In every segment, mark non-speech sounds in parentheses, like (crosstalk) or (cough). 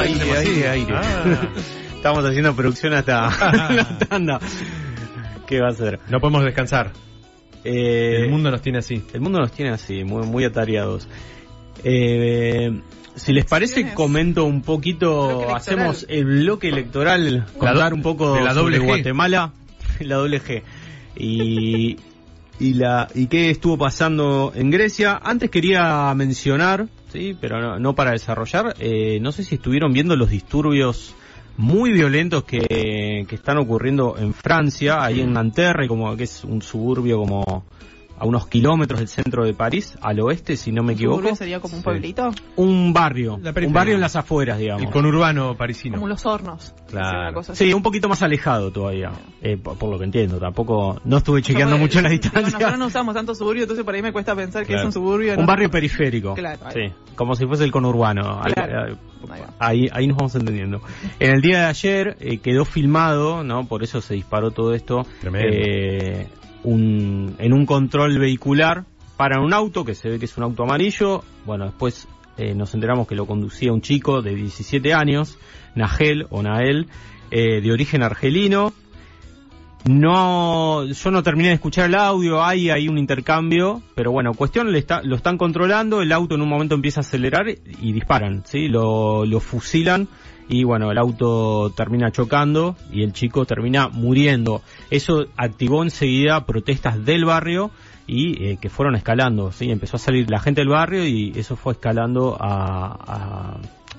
Aire, aire, aire. Ah. (laughs) Estamos haciendo producción hasta (laughs) la tanda. ¿Qué va a ser? No podemos descansar. Eh, El mundo nos tiene así. el mundo nos tiene así, muy, muy atareados. Eh, si les parece, comento un poquito, hacemos el bloque electoral, contar do- un poco de la sobre doble G. Guatemala, (laughs) la doble G. Y, y, la, y qué estuvo pasando en Grecia. Antes quería mencionar, sí, pero no, no para desarrollar, eh, no sé si estuvieron viendo los disturbios muy violentos que, que están ocurriendo en Francia, ahí en Nanterre, como que es un suburbio como a unos kilómetros del centro de París, al oeste, si no me equivoco. Suburbio sería como un Sí. pueblito, Un barrio, La un barrio en las afueras, digamos. El conurbano parisino. como los hornos. Claro. Sería una cosa así. Sí, un poquito más alejado todavía, eh, por, por lo que entiendo. Tampoco, no estuve chequeando mucho la digo, distancia. Nosotros no usamos tanto suburbio, entonces por ahí me cuesta pensar que es un suburbio. Un barrio periférico. Claro. Sí, como si fuese el conurbano. Ahí- Claro. eh, Ahí va. Ahí, ahí nos vamos entendiendo. En el día de ayer eh, quedó filmado, ¿no? Por eso se disparó todo esto. Tremendo. Un, en un control vehicular para un auto que se ve que es un auto amarillo. Bueno, después eh, nos enteramos que lo conducía un chico de 17 años, Nagel o Nael, eh, de origen argelino. No, yo no terminé de escuchar el audio, hay ahí un intercambio, pero bueno, cuestión, le está, lo están controlando, el auto en un momento empieza a acelerar y disparan, ¿sí? Lo, lo fusilan y bueno, el auto termina chocando y el chico termina muriendo. Eso activó enseguida protestas del barrio y eh, que fueron escalando, ¿sí? Empezó a salir la gente del barrio y eso fue escalando a, a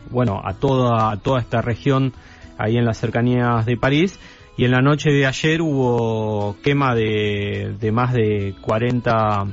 bueno, a toda, a toda esta región ahí en las cercanías de París. Y en la noche de ayer hubo quema de, de más de 40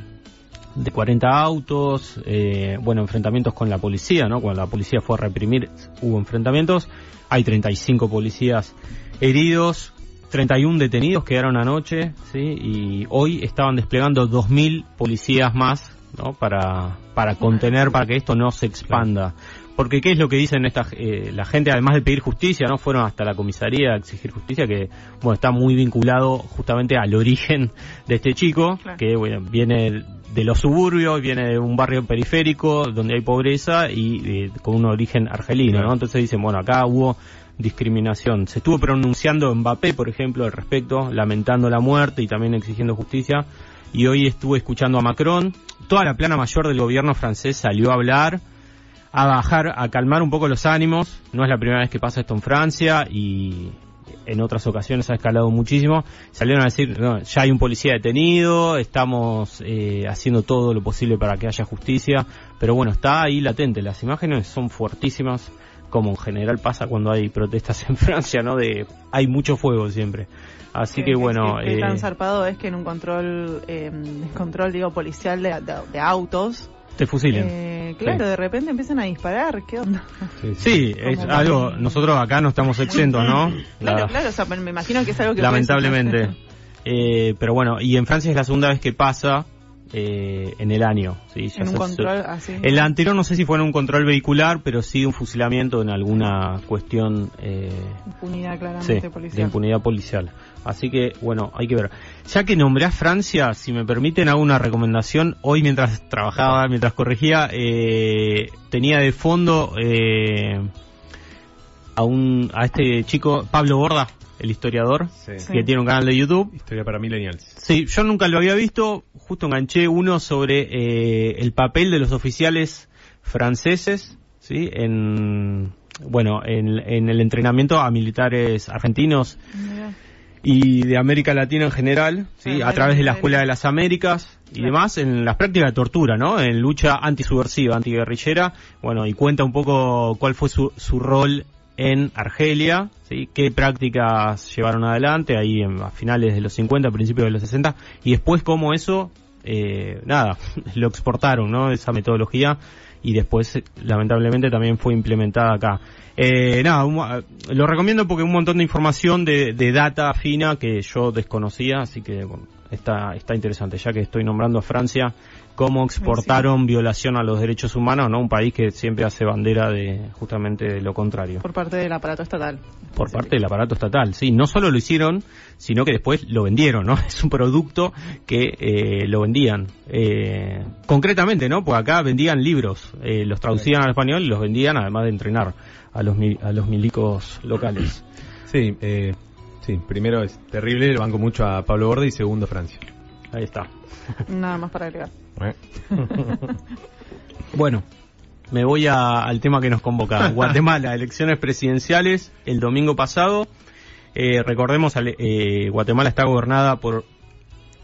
de 40 autos, eh, bueno, enfrentamientos con la policía, ¿no? Cuando la policía fue a reprimir hubo enfrentamientos, hay 35 policías heridos, 31 detenidos quedaron anoche, ¿sí? Y hoy estaban desplegando 2.000 policías más, ¿no? Para, para contener, para que esto no se expanda. Porque qué es lo que dicen esta, eh, la gente, además de pedir justicia, ¿no? Fueron hasta la comisaría a exigir justicia, que, bueno, está muy vinculado justamente al origen de este chico, Claro. que bueno, viene de los suburbios, viene de un barrio periférico donde hay pobreza y eh, con un origen argelino, Claro. ¿no? Entonces dicen, bueno, acá hubo discriminación. Se estuvo pronunciando Mbappé, por ejemplo, al respecto, lamentando la muerte y también exigiendo justicia. Y hoy estuve escuchando a Macron. Toda la plana mayor del gobierno francés salió a hablar, a bajar, a calmar un poco los ánimos. No es la primera vez que pasa esto en Francia y en otras ocasiones ha escalado muchísimo. Salieron a decir, no, ya hay un policía detenido, estamos eh, haciendo todo lo posible para que haya justicia, pero bueno, está ahí latente. Las imágenes son fuertísimas, como en general pasa cuando hay protestas en (laughs) Francia, ¿no? De hay mucho fuego siempre. Así que, bueno, que, eh, tan zarpado es que en un control, eh, control digo, policial de, de- de autos, te fusilen. eh, claro, Sí. de repente empiezan a disparar. ¿Qué onda? Sí, es Como algo, muy- nosotros acá no estamos exentos, ¿no? Claro, La- claro, o sea, me imagino que es algo que lamentablemente. (laughs) Eh, pero bueno, y en Francia es la segunda vez que pasa eh, en el año. ¿sí? Ya en un se- control así. El anterior no sé si fue en un control vehicular, pero sí un fusilamiento en alguna cuestión eh, Impunidad sí, claramente de policial. impunidad policial. Así que, bueno, hay que ver. Ya que nombré a Francia, si me permiten, hago una recomendación. Hoy, mientras trabajaba, mientras corregía, eh, tenía de fondo eh, a, un, a este chico, Pablo Borda, el historiador, Sí. Sí. que tiene un canal de YouTube. Historia para millennials. Sí, yo nunca lo había visto. Justo enganché uno sobre eh, el papel de los oficiales franceses, sí, en bueno, en, en el entrenamiento a militares argentinos Mira. Y de América Latina en general, sí, a través de la. Escuela de las Américas y Claro. demás, en las prácticas de tortura, ¿no? En lucha antisubversiva, antiguerrillera, bueno, y cuenta un poco cuál fue su, su rol en Argelia, ¿sí? qué prácticas llevaron adelante ahí en, a finales de los 50, principios de los 60, y después cómo eso, eh, nada, (laughs) lo exportaron, ¿no? Esa metodología, y después, eh, lamentablemente, también fue implementada acá. Eh, nada, eh, lo recomiendo porque un montón de información de, de data fina que yo desconocía, así que bueno, está, está interesante, ya que estoy nombrando a Francia, cómo exportaron violación a los derechos humanos, ¿no? Un país que siempre hace bandera de justamente de lo contrario. Por parte del aparato estatal. Por parte del aparato estatal, sí. No solo lo hicieron, sino que después lo vendieron, ¿no? (laughs) Es un producto que eh, lo vendían. Eh, concretamente, ¿no? Porque acá vendían libros, eh, los traducían al español y los vendían además de entrenar a los, a los milicos locales. (clears throat) Sí, eh, sí, primero es terrible, lo banco mucho a Pablo Borde y segundo Francia. Ahí está. Nada más para agregar. ¿Eh? (laughs) Bueno, me voy a- al tema que nos convoca. (laughs) Guatemala, elecciones presidenciales el domingo pasado. Eh, recordemos, eh, Guatemala está gobernada por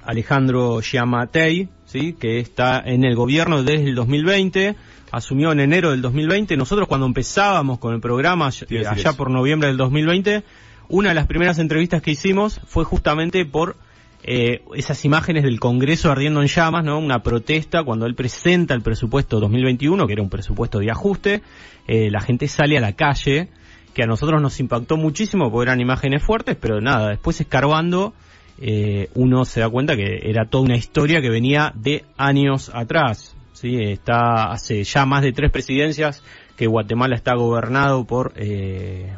Alejandro Giamatei, ¿sí? que está en el gobierno desde el 2020, asumió en enero del 2020. Nosotros cuando empezábamos con el programa, eh, allá por noviembre del 2020, una de las primeras entrevistas que hicimos fue justamente por eh, esas imágenes del Congreso ardiendo en llamas, ¿no? Una protesta cuando él presenta el presupuesto 2021, que era un presupuesto de ajuste, eh, la gente sale a la calle, que a nosotros nos impactó muchísimo porque eran imágenes fuertes, pero nada, después escarbando, eh, uno se da cuenta que era toda una historia que venía de años atrás, ¿sí? Está hace ya más de tres presidencias que Guatemala está gobernado por eh,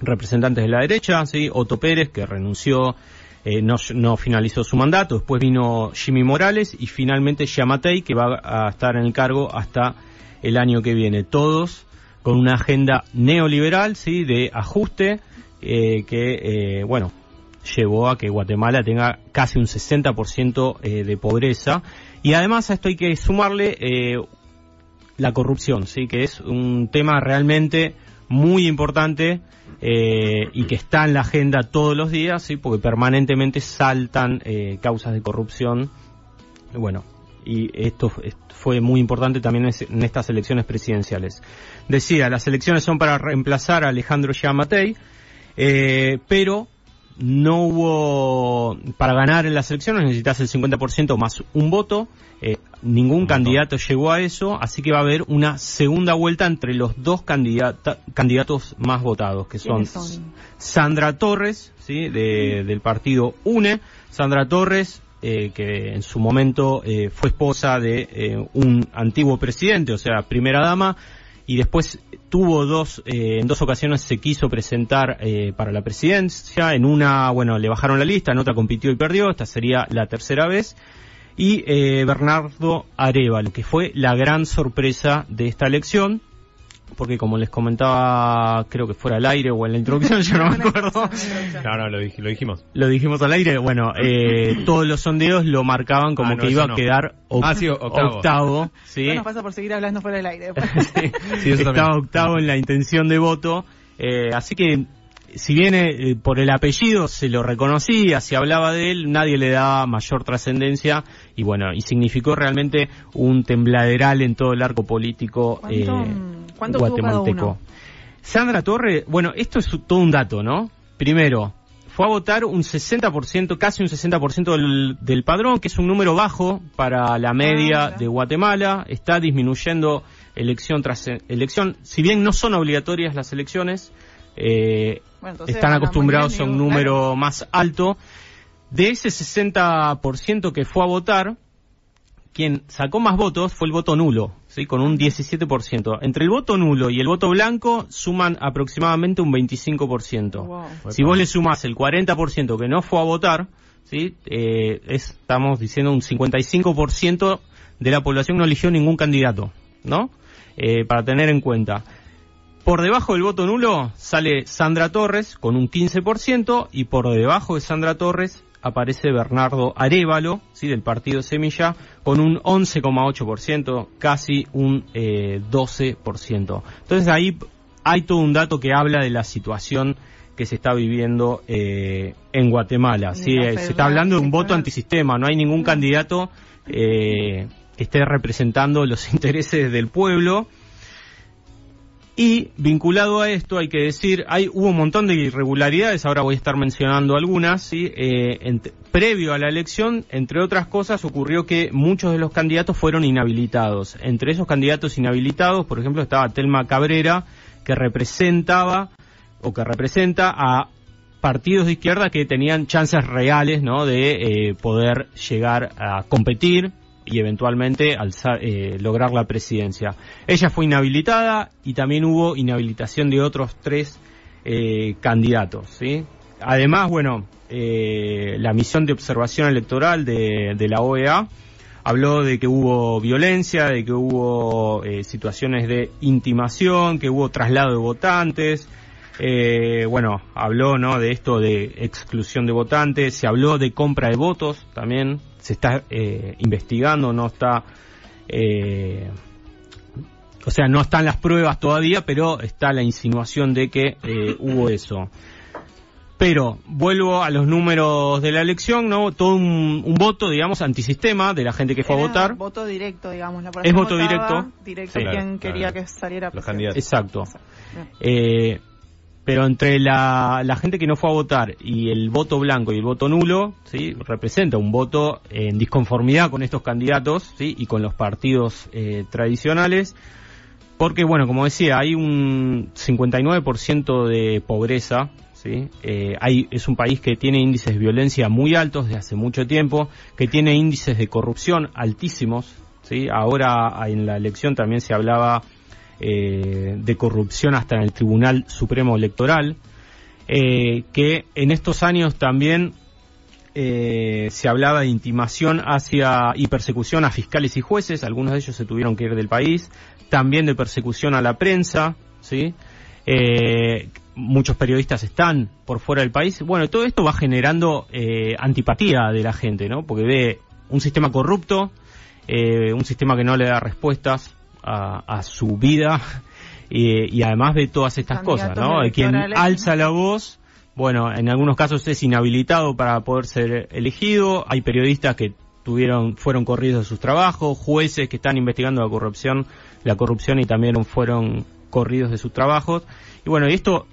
representantes de la derecha, ¿sí? Otto Pérez, que renunció, eh, no, finalizó su mandato, después vino Jimmy Morales y finalmente Yamatei, que va a estar en el cargo hasta el año que viene. Todos con una agenda neoliberal, ¿sí? De ajuste, eh, que, eh, bueno, llevó a que Guatemala tenga casi un 60% eh, de pobreza. Y además a esto hay que sumarle la corrupción, sí, que es un tema realmente muy importante eh, y que está en la agenda todos los días, sí, porque permanentemente saltan eh, causas de corrupción. Bueno, y esto fue muy importante también en estas elecciones presidenciales. Decía, las elecciones son para reemplazar a Alejandro Giamatei, eh, pero no hubo, para ganar en las elecciones necesitas el 50% más un voto, eh, ningún candidato llegó a eso, así que va a haber una segunda vuelta entre los dos candidata- candidatos más votados, que son. Sandra Torres, ¿sí? de- del partido UNE, Sandra Torres, eh, que en su momento eh, fue esposa de eh, un antiguo presidente, o sea, primera dama, y después tuvo dos, eh, en dos ocasiones se quiso presentar eh, para la presidencia, en una, bueno, le bajaron la lista, en otra compitió y perdió, esta sería la tercera vez, y eh, Bernardo Arevalo, que fue la gran sorpresa de esta elección, porque como les comentaba, creo que fuera al aire o en la introducción, (laughs) yo no me acuerdo, No, no, lo, dij- lo dijimos. lo dijimos al aire, bueno, eh, (clears throat) todos los sondeos lo marcaban como Ah, no, que iba a no. quedar Ah, sí, octavo. octavo, (laughs) ¿sí? No nos pasa por seguir hablando fuera del aire. Sí, (laughs) Sí, eso estaba octavo en la intención de voto, eh, así que si bien eh, por el apellido se lo reconocía, se hablaba de él, nadie le daba mayor trascendencia y bueno, y significó realmente un tembladeral en todo el arco político eh, ¿Cuánto- tuvo cada guatemalteco. Sandra Torre, bueno, esto es todo un dato, ¿no? Primero, fue a votar un 60%, casi un 60% del, del padrón, que es un número bajo para la media mira. de Guatemala. Está disminuyendo elección tras elección. Si bien no son obligatorias las elecciones, eh, Bueno, entonces están acostumbrados bien, a un digo, número claro. más alto. De ese 60% que fue a votar, quien sacó más votos fue el voto nulo, ¿sí? con un 17%. Entre el voto nulo y el voto blanco suman aproximadamente un 25%. Wow. Si vos le sumás el 40% que no fue a votar, ¿sí? Eh, es- estamos diciendo un 55% de la población no eligió ningún candidato, ¿no? Eh, para tener en cuenta. Por debajo del voto nulo sale Sandra Torres con un 15% y por debajo de Sandra Torres aparece Bernardo Arevalo, ¿sí? del partido Semilla, con un 11,8%, casi un eh, 12%. Entonces ahí hay todo un dato que habla de la situación que se está viviendo eh, en Guatemala. ¿sí? Eh, se está hablando de un voto antisistema, no hay ningún candidato eh, que esté representando los (laughs) intereses del pueblo. Y vinculado a esto hay que decir, hay hubo un montón de irregularidades, ahora voy a estar mencionando algunas, ¿sí? Eh, previo a la elección, entre otras cosas, ocurrió que muchos de los candidatos fueron inhabilitados. Entre esos candidatos inhabilitados, por ejemplo, estaba Telma Cabrera, que representaba o que representa a partidos de izquierda que tenían chances reales ¿no? de eh, poder llegar a competir y eventualmente alzar, eh, lograr la presidencia. Ella fue inhabilitada y también hubo inhabilitación de otros tres eh, candidatos. ¿sí? Además, bueno, eh, la misión de observación electoral de, de la OEA habló de que hubo violencia, de que hubo eh, situaciones de intimación, que hubo traslado de votantes. Eh, bueno, habló ¿no? de esto de exclusión de votantes, se habló de compra de votos también, se está eh, investigando, no está, eh, o sea, no están las pruebas todavía, pero está la insinuación de que eh, hubo eso. Pero vuelvo a los números de la elección, ¿no? Todo un, un voto, digamos, antisistema de la gente que fue a votar. Voto directo, digamos. La Es voto directo. Directo Sí, quien claro, quería claro. que saliera Los candidatos. Exacto. Eh, pero entre la, la gente que no fue a votar y el voto blanco y el voto nulo, ¿sí? representa un voto en disconformidad con estos candidatos ¿sí? y con los partidos eh, tradicionales. Porque, bueno, como decía, hay un 59% de pobreza. ¿sí? Eh, hay, es un país que tiene índices de violencia muy altos desde hace mucho tiempo, que tiene índices de corrupción altísimos. ¿sí? Ahora en la elección también se hablaba eh, de corrupción hasta en el Tribunal Supremo Electoral, eh, que en estos años también eh, se hablaba de intimación hacia y persecución a fiscales y jueces, algunos de ellos se tuvieron que ir del país, también de persecución a la prensa, ¿sí? Eh, muchos periodistas están por fuera del país. Bueno, todo esto va generando antipatía de la gente, ¿no? Porque ve un sistema corrupto, un sistema que no le da respuestas a, a su vida y, y además ve todas estas cosas, ¿no? Quien alza la voz, bueno, en algunos casos es inhabilitado para poder ser elegido, hay periodistas que tuvieron fueron corridos de sus trabajos, jueces que están investigando la corrupción, la corrupción y también fueron corridos de sus trabajos. Y bueno, y esto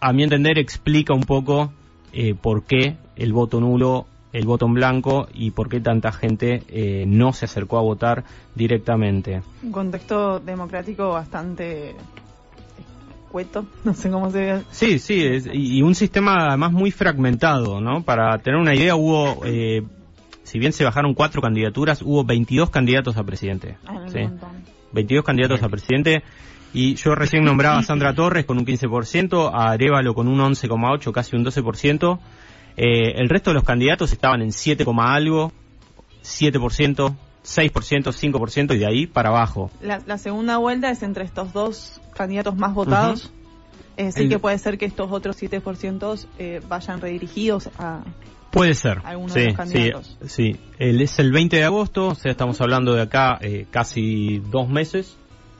a mi entender explica un poco eh, por qué el voto nulo, el voto en blanco y por qué tanta gente eh, no se acercó a votar directamente. Un contexto democrático bastante cueto, (laughs) no sé cómo se ve. Sí, sí, es- y un sistema además muy fragmentado, ¿no? Para tener una idea, hubo, eh, si bien se bajaron cuatro candidaturas, hubo 22 candidatos a presidente. Ah, un ¿sí? montón. 22 candidatos a presidente. Y yo recién nombraba a Sandra Torres con un 15%, a Arevalo con un 11,8%, casi un 12%. Eh, el resto de los candidatos estaban en 7, coma algo, 7%, 6%, 5% y de ahí para abajo. La, la segunda vuelta es entre estos dos candidatos más votados. Es decir, El- que puede ser que estos otros 7% eh, vayan redirigidos a... Puede ser. Algunos sí, de los candidatos. Sí, sí. El, es el 20 de agosto, o sea, estamos hablando de acá eh, casi dos meses,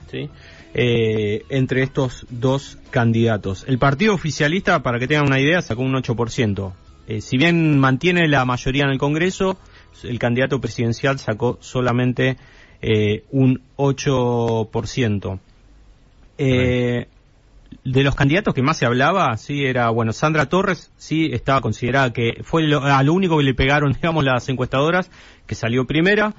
¿sí? Eh, entre estos dos candidatos. El partido oficialista, para que tengan una idea, sacó un 8%. Eh, si bien mantiene la mayoría en el Congreso, el candidato presidencial sacó solamente eh, un 8%. Eh, de los candidatos que más se hablaba, sí, era, bueno, Sandra Torres, sí, estaba considerada que fue lo, a lo único que le pegaron, (laughs) digamos, las encuestadoras, que salió primera.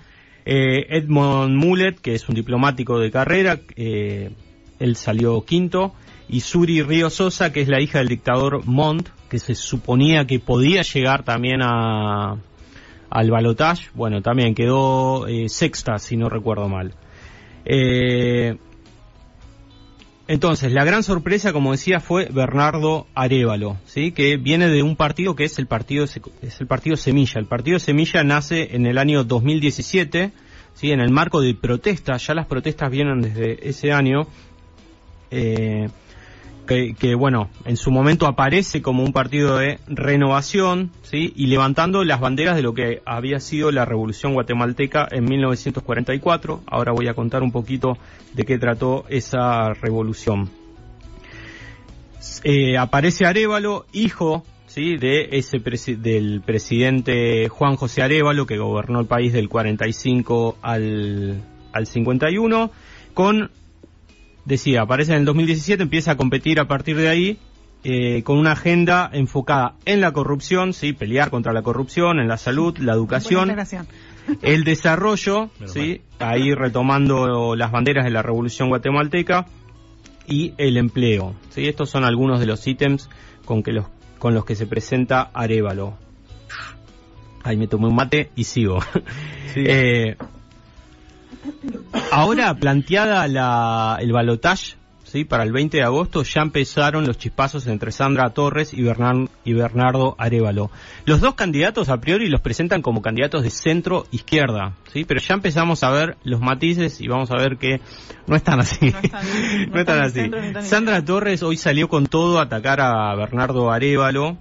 Eh, Edmond Mulet, que es un diplomático de carrera, eh, él salió quinto. Y Suri Río Sosa, que es la hija del dictador Montt, que se suponía que podía llegar también a, al balotage, bueno, también quedó eh, sexta, si no recuerdo mal. Eh, entonces, la gran sorpresa, como decía, fue Bernardo Arevalo, ¿sí? que viene de un partido que es el partido es el partido Semilla. El partido Semilla nace en el año 2017, ¿sí? en el marco de protestas, ya las protestas vienen desde ese año. Eh, que, bueno, en su momento aparece como un partido de renovación, ¿sí? Y levantando las banderas de lo que había sido la revolución guatemalteca en 1944. Ahora voy a contar un poquito de qué trató esa revolución. Eh, aparece Arevalo, hijo, ¿sí? De ese presi del presidente Juan José Arevalo, que gobernó el país del 45 al, al 51, con decía, aparece en el 2017, empieza a competir a partir de ahí eh, con una agenda enfocada en la corrupción, sí, pelear contra la corrupción, en la salud, la educación, (laughs) el desarrollo, sí, ahí retomando las banderas de la revolución guatemalteca y el empleo, sí, estos son algunos de los ítems con que los con los que se presenta Arevalo. Ahí me tomé un mate y sigo. Sí. (laughs) Eh, ahora planteada la, el balotaje ¿sí? para el 20 de agosto ya empezaron los chispazos entre Sandra Torres y, Bernardo Arevalo. Los dos candidatos a priori los presentan como candidatos de centro izquierda, ¿sí? pero ya empezamos a ver los matices y vamos a ver que no están así. No están- (laughs) no No están están ni así. centro Sandra. Torres hoy salió con todo a atacar a Bernardo Arevalo.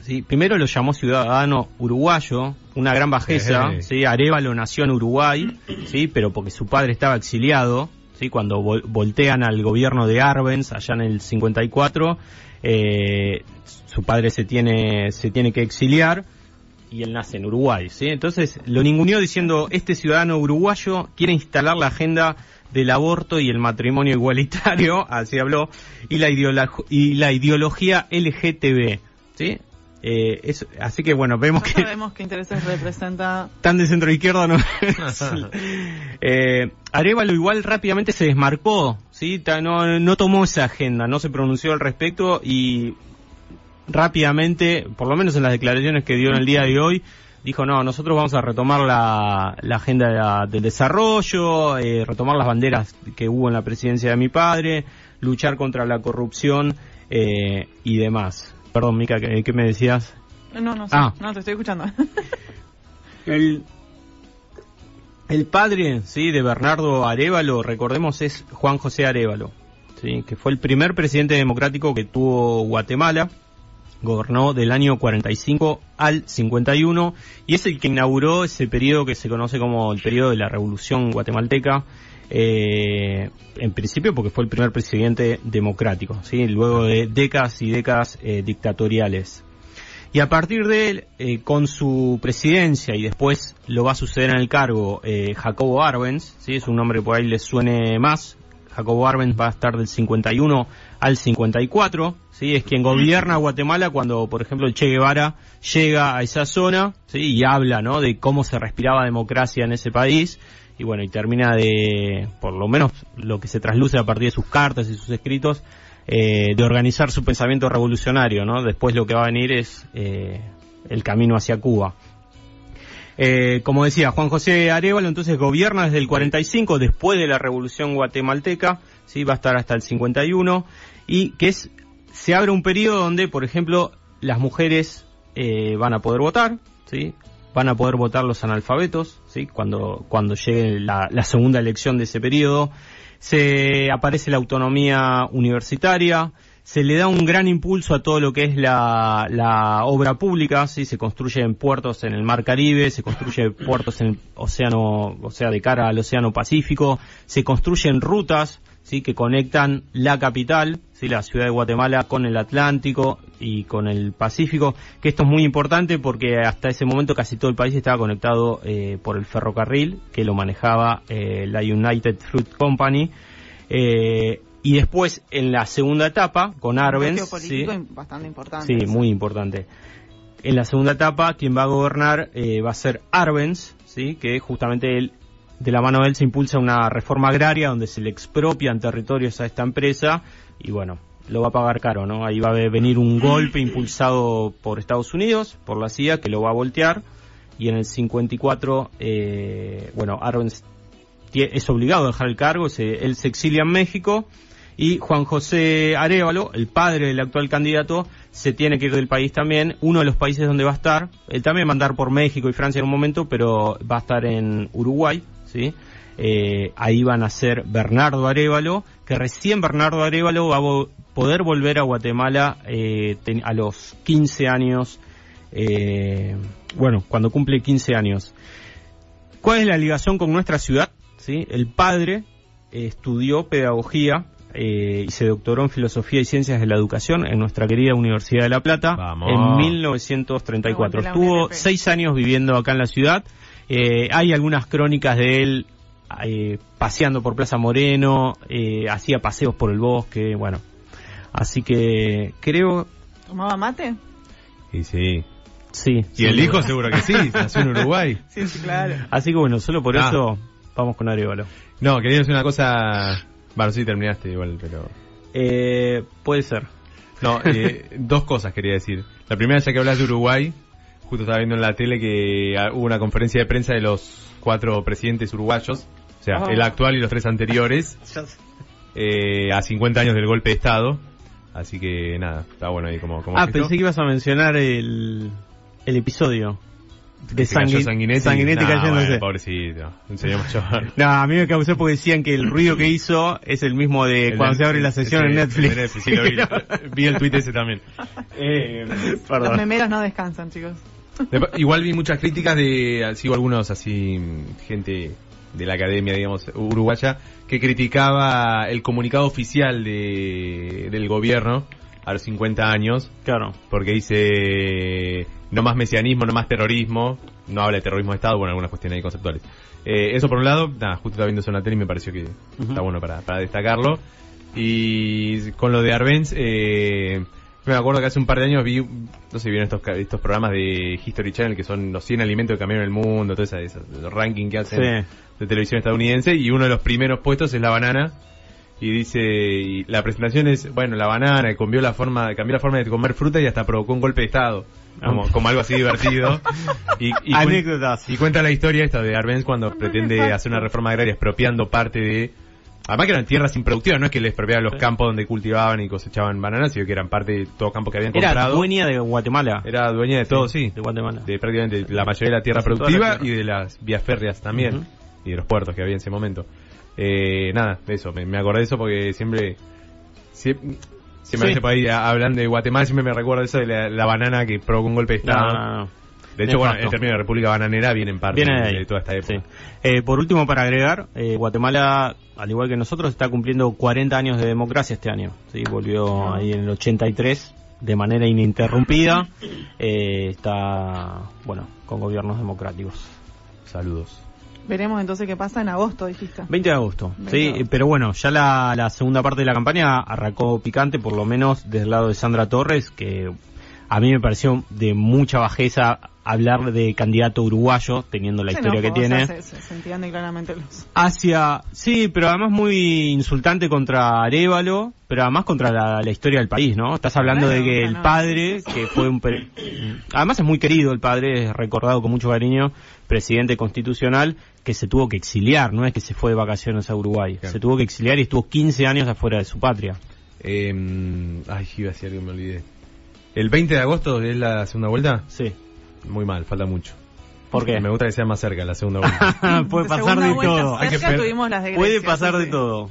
¿Sí? Primero lo llamó ciudadano uruguayo, una gran bajeza. Sí. ¿sí? Arevalo nació en Uruguay, ¿sí? pero porque su padre estaba exiliado. ¿sí? Cuando vol- voltean al gobierno de Arbenz allá en el 54, eh, su padre se tiene, se tiene que exiliar y él nace en Uruguay, ¿sí? Entonces lo ninguneó diciendo, este ciudadano uruguayo quiere instalar la agenda del aborto y el matrimonio igualitario, (laughs) así habló, y la, ideolo- y la ideología LGTB, ¿sí? Eh, es- así que bueno, vemos No que sabemos qué intereses representa. tan de centro izquierda no (laughs) es. eh, Arevalo igual rápidamente se desmarcó, ¿sí? No, no tomó esa agenda, no se pronunció al respecto y rápidamente, por lo menos en las declaraciones que dio en el día de hoy, dijo, no, nosotros vamos a retomar la, la agenda de la- del desarrollo, eh, retomar las banderas que hubo en la presidencia de mi padre, luchar contra la corrupción eh, y demás. Perdón, Mica, ¿qué, qué me decías? No, no sé. Ah. No, te estoy escuchando. (laughs) El, el padre, sí, de Bernardo Arevalo, recordemos, es Juan José Arevalo, sí, que fue el primer presidente democrático que tuvo Guatemala, gobernó del año 45 al 51 y es el que inauguró ese periodo que se conoce como el periodo de la Revolución Guatemalteca. Eh, en principio porque fue el primer presidente democrático, ¿sí? luego de décadas y décadas eh, dictatoriales. Y a partir de él, eh, con su presidencia y después lo va a suceder en el cargo Jacobo Arbenz, ¿sí? es un nombre que por ahí les suene más. Jacobo Arbenz va a estar del 51 al 54, ¿sí? es quien gobierna Guatemala cuando, por ejemplo, Che Guevara llega a esa zona ¿sí? y habla ¿no? de cómo se respiraba democracia en ese país. Y bueno, y termina de, por lo menos lo que se trasluce a partir de sus cartas y sus escritos, eh, de organizar su pensamiento revolucionario, ¿no? Después lo que va a venir es eh, el camino hacia Cuba. Eh, como decía, Juan José Arevalo entonces gobierna desde el 45, después de la revolución guatemalteca, ¿sí? va a estar hasta el 51, y que es, se abre un periodo donde, por ejemplo, las mujeres van a poder votar, ¿sí? van a poder votar los analfabetos, ¿sí? cuando, cuando llegue la, la segunda elección de ese periodo, se aparece la autonomía universitaria, se le da un gran impulso a todo lo que es la, la obra pública, ¿sí? se construyen puertos en el Mar Caribe, se construyen puertos en el océano, o sea, de cara al Océano Pacífico, se construyen rutas, ¿sí? que conectan la capital, ¿sí? la ciudad de Guatemala, con el Atlántico y con el Pacífico, que esto es muy importante porque hasta ese momento casi todo el país estaba conectado eh, por el ferrocarril, que lo manejaba eh, la United Fruit Company, eh, y después en la segunda etapa, con Arbenz, ¿sí? bastante importante. Sí, muy importante. En la segunda etapa, quien va a gobernar va a ser Arbenz, ¿sí? que justamente él, de la mano de él se impulsa una reforma agraria donde se le expropian territorios a esta empresa y bueno, lo va a pagar caro, ¿no? Ahí va a venir un golpe impulsado por Estados Unidos, por la CIA, que lo va a voltear y en el 54, eh, bueno, Arbenz es obligado a dejar el cargo, se- él se exilia en México y Juan José Arevalo, el padre del actual candidato, se tiene que ir del país también, uno de los países donde va a estar, él también va a andar por México y Francia en un momento, pero va a estar en Uruguay, ¿sí? Eh, ahí van a ser Bernardo Arevalo, que recién Bernardo Arevalo va a vo- poder volver a Guatemala eh, a los 15 años, eh, bueno, cuando cumple 15 años. ¿Cuál es la ligación con nuestra ciudad? ¿Sí? El padre eh, estudió pedagogía eh, y se doctoró en filosofía y ciencias de la educación en nuestra querida Universidad de La Plata Vamos. en 1934. Aguante la Estuvo seis años viviendo acá en la ciudad. Eh, hay algunas crónicas de él eh, paseando por Plaza Moreno, eh, hacía paseos por el bosque, bueno. Así que creo, ¿Tomaba mate? Y sí. sí. Y el hijo seguro que sí, (laughs) nació en Uruguay. Sí, sí, claro. Así que bueno, solo por Ah. eso vamos con Arevalo. No, quería decir una cosa... Bueno, sí terminaste igual, pero... Eh, puede ser. No, eh, (laughs) dos cosas quería decir. La primera, ya que hablas de Uruguay, justo estaba viendo en la tele que ah, hubo una conferencia de prensa de los cuatro presidentes uruguayos O sea, Oh. el actual y los tres anteriores, (laughs) eh, a 50 años del golpe de Estado. Así que nada, está bueno ahí como... como Ah, gesto. pensé que ibas a mencionar el, el episodio de Sangui- Sanguinetti. Sanguinetti Nah, cayéndose. bueno, pobrecito, un señor mayor. (laughs) No, a mí me causó porque decían que el ruido que hizo es el mismo de El cuando se abre la sesión en Netflix. de sí, (laughs) lo vi, vi el tweet ese también. Eh, Los memeros no descansan, chicos. Igual vi muchas críticas de, sigo algunos así, gente de la academia, digamos, uruguaya, que criticaba el comunicado oficial de, del gobierno a los 50 años, Claro. porque dice no más mesianismo, no más terrorismo, no habla de terrorismo de Estado, bueno, algunas cuestiones ahí conceptuales. Eh, eso por un lado, nada, justo estaba viendo eso en la tele y me pareció que está bueno para, para destacarlo. Y con lo de Arbenz, eh, me acuerdo que hace un par de años vi, no sé vieron estos, ca- estos programas de History Channel que son los 100 alimentos que cambiaron el mundo, todo ese, ese ranking que hacen Sí. de televisión estadounidense y uno de los primeros puestos es la banana y dice y la presentación es bueno la banana cambió la forma cambió la forma de comer fruta y hasta provocó un golpe de estado como, como algo así divertido y, Anécdotas. y cuenta la historia esta de Arbenz cuando pretende hacer una reforma agraria expropiando parte de además que eran tierras improductivas no es que les expropiaban los Sí. campos donde cultivaban y cosechaban bananas sino que eran parte de todo campo que habían Era comprado dueña de Guatemala. era dueña de todo sí De Guatemala. de prácticamente la mayoría de la tierra productiva la tierra. y de las vías férreas también y de los puertos que había en ese momento. Eh, nada, de eso, me, me acordé de eso porque siempre siempre, siempre Sí. ahí a- hablan de Guatemala, siempre me recuerdo eso de la, la banana que provocó un golpe de No, estado. no, no. De hecho, bueno, el término de República Bananera viene en parte Viene de, toda esta época. Sí. Eh, por último, para agregar, eh, Guatemala, al igual que nosotros, está cumpliendo 40 años de democracia este año. ¿sí? Volvió ahí en el 83 de manera ininterrumpida. Eh, está, bueno, con gobiernos democráticos. Saludos. Veremos entonces qué pasa en agosto, dijiste. 20 de agosto, 20 sí, de agosto. pero bueno, ya la, la segunda parte de la campaña arrancó picante, por lo menos desde el lado de Sandra Torres, que a mí me pareció de mucha bajeza hablar de candidato uruguayo, teniendo la historia que tiene. se, se- entiende claramente los... hacia sí pero además muy insultante contra Arevalo pero además contra la, la historia del país no estás hablando Claro, de que claro. el padre que fue un además es muy querido el padre es recordado con mucho cariño presidente constitucional que se tuvo que exiliar no es que se fue de vacaciones a Uruguay Claro. se tuvo que exiliar y estuvo 15 años afuera de su patria Eh, ay, iba a decir algo que me olvidé. ¿El 20 de agosto es la segunda vuelta? sí Muy mal, falta mucho. ¿por qué? Me gusta que sea más cerca la segunda vuelta. (laughs) puede De pasar de todo Hay que cerca per- tuvimos las de puede Grecia, pasar eso de sí. todo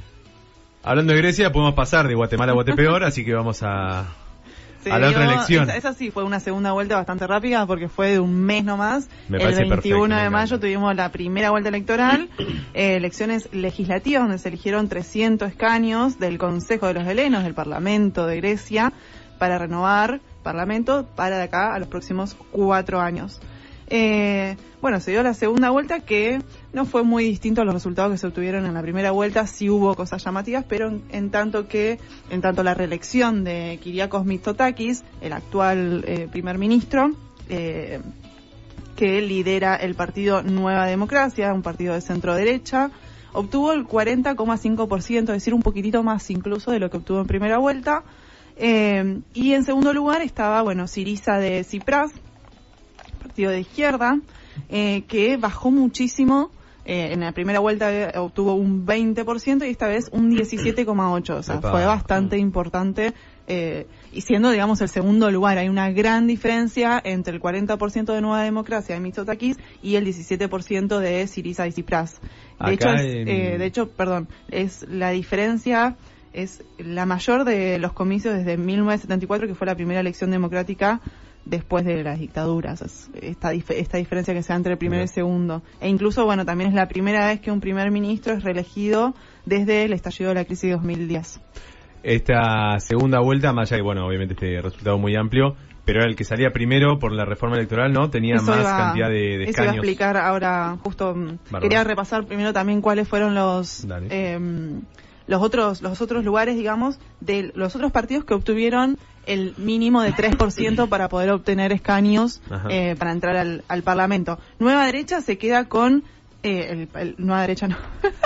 Hablando de Grecia, podemos pasar de Guatemala a Guatepeor, así que vamos a, Se a la otra elección. Esa, esa sí fue una segunda vuelta bastante rápida porque fue de un mes nomás. Me el parece 21 perfecto, me de encanta. mayo tuvimos la primera vuelta electoral, (clears throat) eh, elecciones legislativas donde se eligieron 300 escaños del Consejo de los Helenos, del Parlamento de Grecia, para renovar Parlamento para de acá a los próximos cuatro años. Eh, bueno, se dio la segunda vuelta que no fue muy distinto a los resultados que se obtuvieron en la primera vuelta, sí hubo cosas llamativas, pero en, tanto que, en tanto la reelección de Kiriakos Mitsotakis, el actual eh, primer ministro, eh, que lidera el partido Nueva Democracia, un partido de centro derecha, obtuvo el 40,5%, es decir, un poquitito más incluso de lo que obtuvo en primera vuelta. Eh, y en segundo lugar estaba, bueno, Siriza de Cipras, partido de izquierda, eh, que bajó muchísimo. eh, en la primera vuelta obtuvo un 20% y esta vez un 17,8%. O sea, Epa. fue bastante importante. eh, y siendo, digamos, el segundo lugar, hay una gran diferencia entre el 40% de Nueva Democracia de Mitsotakis y el 17% de Siriza y Cipras. De Acá hecho, es, en- eh, de hecho, perdón, es la diferencia es la mayor de los comicios desde 1974, que fue la primera elección democrática después de las dictaduras. Es esta, dif- esta diferencia que se da entre el primero y el segundo. E incluso, bueno, también es la primera vez que un primer ministro es reelegido desde el estallido de la crisis de 2010. Esta segunda vuelta, más allá bueno, obviamente este resultado muy amplio, pero era el que salía primero por la reforma electoral, ¿no? Tenía Eso más iba- cantidad de, de Eso iba a explicar ahora, justo mm, Bárbaro. quería repasar primero también cuáles fueron los Dale. Los otros los otros lugares, digamos, de los otros partidos que obtuvieron el mínimo de 3% para poder obtener escaños eh, para entrar al, al Parlamento. Nueva Derecha se queda con eh, el, el- Nueva Derecha no.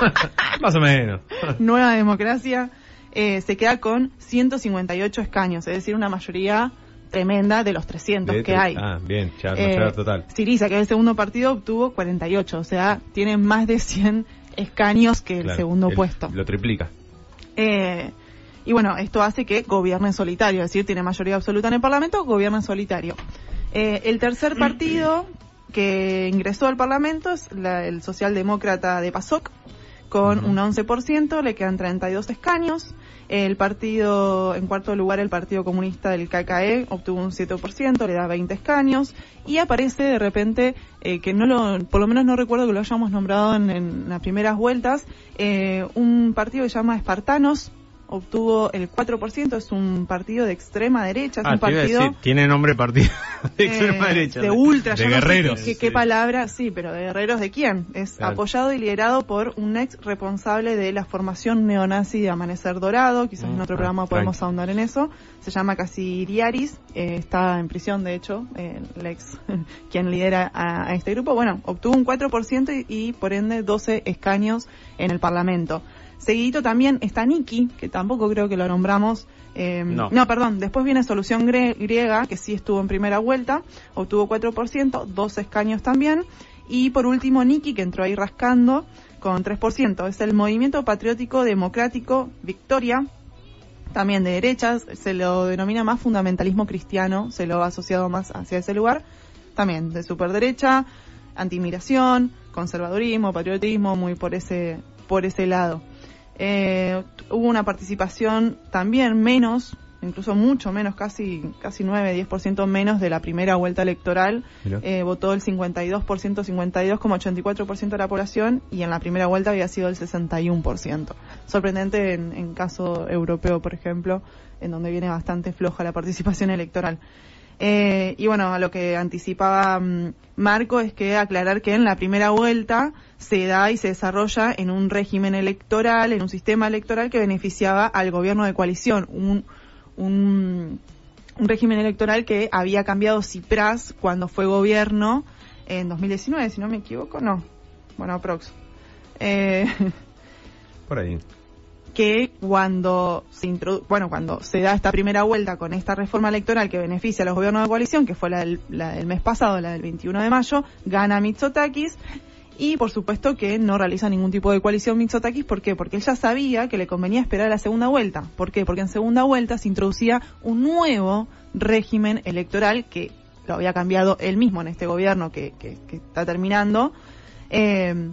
(laughs) más o menos. (laughs) Nueva Democracia eh, se queda con 158 escaños, es decir, una mayoría tremenda de los 300 De que hay. Ah, bien, ya, Eh, total. Siriza, que es el segundo partido, obtuvo 48, o sea, tiene más de 100 escaños que el segundo el- puesto. Lo triplica. Eh, y bueno, esto hace que gobierne en solitario, es decir, tiene mayoría absoluta en el Parlamento, gobierna en solitario. Eh, el tercer partido que ingresó al Parlamento es la- el socialdemócrata de PASOK, con Ujú. un 11%, le quedan 32 escaños. El partido, en cuarto lugar, el Partido Comunista del KKE obtuvo un 7%, le da 20 escaños. Y aparece de repente, eh, que no lo, por lo menos no recuerdo que lo hayamos nombrado en, en las primeras vueltas, eh, un partido que se llama Espartanos, obtuvo el 4%, es un partido de extrema derecha, es Ah, un partido decir, tiene nombre partido de eh, extrema derecha. de ultra, de yo no sé guerreros, qué, palabra, sí, pero de guerreros de quién? Es Claro. apoyado y liderado por un ex responsable de la formación neonazi de Amanecer Dorado, quizás en Mm, otro ah, programa podemos tranqui. ahondar en eso. Se llama Casiriaris, eh, está en prisión de hecho, eh, el ex (laughs) quien lidera a, a este grupo. Bueno, obtuvo un 4% y, y por ende 12 escaños en el Parlamento. Seguidito también está Niki, que tampoco creo que lo nombramos. eh, No. no, perdón, después viene Solución Gre- Griega, que sí estuvo en primera vuelta, obtuvo 4%, dos escaños también. Y por último, Niki, que entró ahí rascando con 3%. Es el Movimiento Patriótico Democrático Victoria, también de derechas, se lo denomina más fundamentalismo cristiano, se lo ha asociado más hacia ese lugar. También de superderecha, antimigración, conservadurismo, patriotismo, muy por ese, por ese lado. Eh, hubo una participación también menos, incluso mucho menos, casi, casi 9-10% menos de la primera vuelta electoral. Eh, votó el 52%, 52,84% de la población y en la primera vuelta había sido el 61%. Sorprendente en, en caso europeo, por ejemplo, en donde viene bastante floja la participación electoral. Eh, y bueno, a lo que anticipaba mm, Marco es que aclarar que en la primera vuelta se da y se desarrolla en un régimen electoral, en un sistema electoral que beneficiaba al gobierno de coalición, un, un, un régimen electoral que había cambiado Cipras cuando fue gobierno en 2019, si no me equivoco, no. Bueno, aprox. Eh, (laughs) Por ahí. Que cuando se bueno cuando se da esta primera vuelta con esta reforma electoral que beneficia a los gobiernos de coalición que fue la del, la del mes pasado la del 21 de mayo gana Mitsotakis y por supuesto que no realiza ningún tipo de coalición Mitsotakis ¿por qué? porque él ya sabía que le convenía esperar a la segunda vuelta ¿por qué? porque en segunda vuelta se introducía un nuevo régimen electoral que lo había cambiado él mismo en este gobierno que, que- que está terminando eh,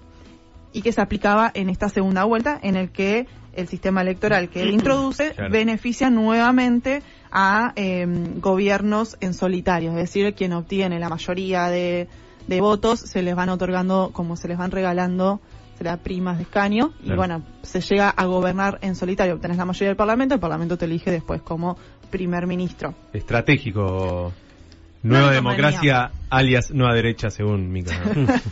y que se aplicaba en esta segunda vuelta en el que el sistema electoral que él introduce Claro. beneficia nuevamente a eh, gobiernos en solitario, es decir, quien obtiene la mayoría de, de votos se les van otorgando, como se les van regalando, será primas de escaño, y bueno, se llega a gobernar en solitario, obtenés la mayoría del Parlamento, el Parlamento te elige después como primer ministro. Estratégico. No Nueva democracia, alias nueva derecha, según Mica.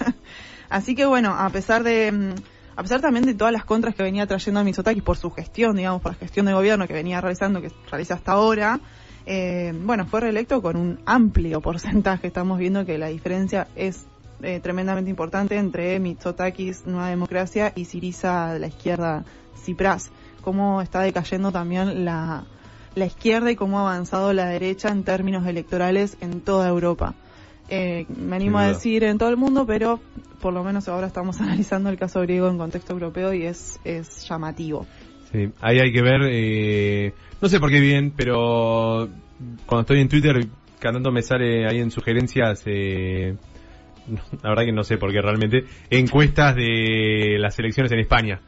(laughs) Así que bueno, a pesar de mm, a pesar también de todas las contras que venía trayendo a Mitsotakis por su gestión, digamos, por la gestión de gobierno que venía realizando, que realiza hasta ahora, eh, bueno, fue reelecto con un amplio (laughs) porcentaje. Estamos viendo que la diferencia es eh, tremendamente importante entre Mitsotakis, Nueva Democracia, y Siriza de la izquierda, Cipras. Cómo está decayendo también la, la izquierda y cómo ha avanzado la derecha en términos electorales en toda Europa. Eh, me animo a decir en todo el mundo, pero por lo menos ahora estamos (laughs) analizando el caso griego en contexto europeo y es, es llamativo. Sí, ahí hay que ver, eh, no sé por qué bien, pero cuando estoy en Twitter cantando me sale ahí en sugerencias, eh, (laughs) la verdad que no sé por qué realmente, encuestas de las elecciones en España.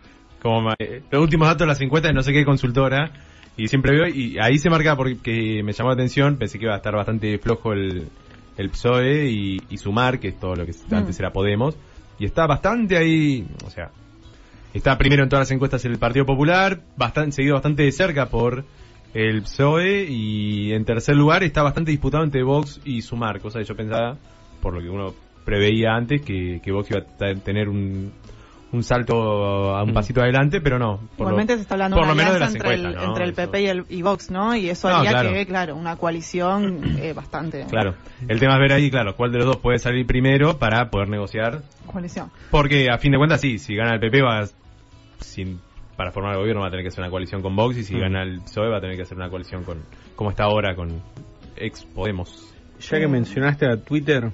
Como eh, los últimos datos de las encuestas de no sé qué consultora, y siempre veo, y ahí se marca porque me llamó la atención, pensé que iba a estar bastante flojo el, el PSOE y, y Sumar, que es todo lo que Mm. antes era Podemos, y está bastante ahí, o sea, Está primero en todas las encuestas el Partido Popular, bastante, seguido bastante de cerca por el PSOE y en tercer lugar está bastante disputado entre Vox y Sumar, cosa que yo pensaba, por lo que uno preveía antes, que, que Vox iba a tener un, un salto a un Mm. pasito adelante, pero no. por lo- Igualmente se está hablando por de lo menos de las entre, el, entre el. PP y, el, y Vox, ¿no? Y eso No, haría claro. que, claro, una coalición eh, bastante... Claro, el tema es ver ahí, claro, cuál de los dos puede salir primero para poder negociar, Coalición. porque a fin de cuentas sí, si gana el PP va sin para formar el gobierno va a tener que hacer una coalición con Vox y si Mm. gana el PSOE va a tener que hacer una coalición con como está ahora con ex Podemos. Ya que mencionaste a Twitter,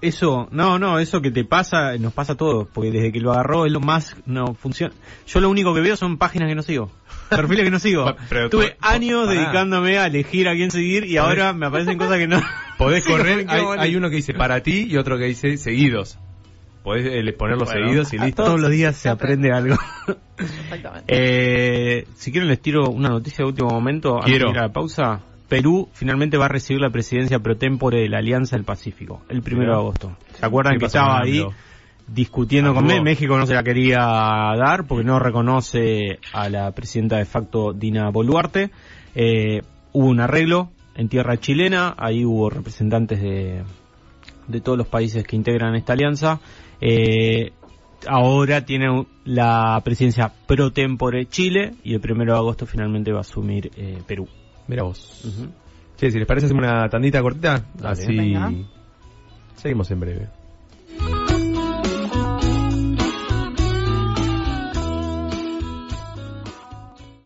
Eso, no, no, eso que te pasa, nos pasa a todos, porque desde que lo agarró es lo más, no funciona. Yo lo único que veo son páginas que no sigo, (laughs) perfiles que no sigo. Pero Tuve años pará. dedicándome a elegir a quién seguir y ahora me aparecen cosas que no. (laughs) Podés (laughs) correr, hay, uno que dice para ti y otro que dice seguidos. Podés eh, poner los Bueno, seguidos y listo. Todos los días se aprende algo. Exactamente. Eh, si quieren les tiro una noticia de último momento antes Quiero. de ir a la pausa. Perú finalmente va a recibir la presidencia pro tempore de la Alianza del Pacífico el primero de agosto. ¿Se acuerdan ¿Qué que estaba con ahí discutiendo con Actuó. Mé- México? No se la quería dar porque no reconoce a la presidenta de facto Dina Boluarte. Eh, hubo un arreglo en tierra chilena, ahí hubo representantes de, de todos los países que integran esta alianza. Eh, ahora tiene la presidencia pro tempore Chile y el primero de agosto finalmente va a asumir eh, Perú. Mira vos. Che, si les parece hacemos una tandita cortita, Dale. así Venga. seguimos en breve.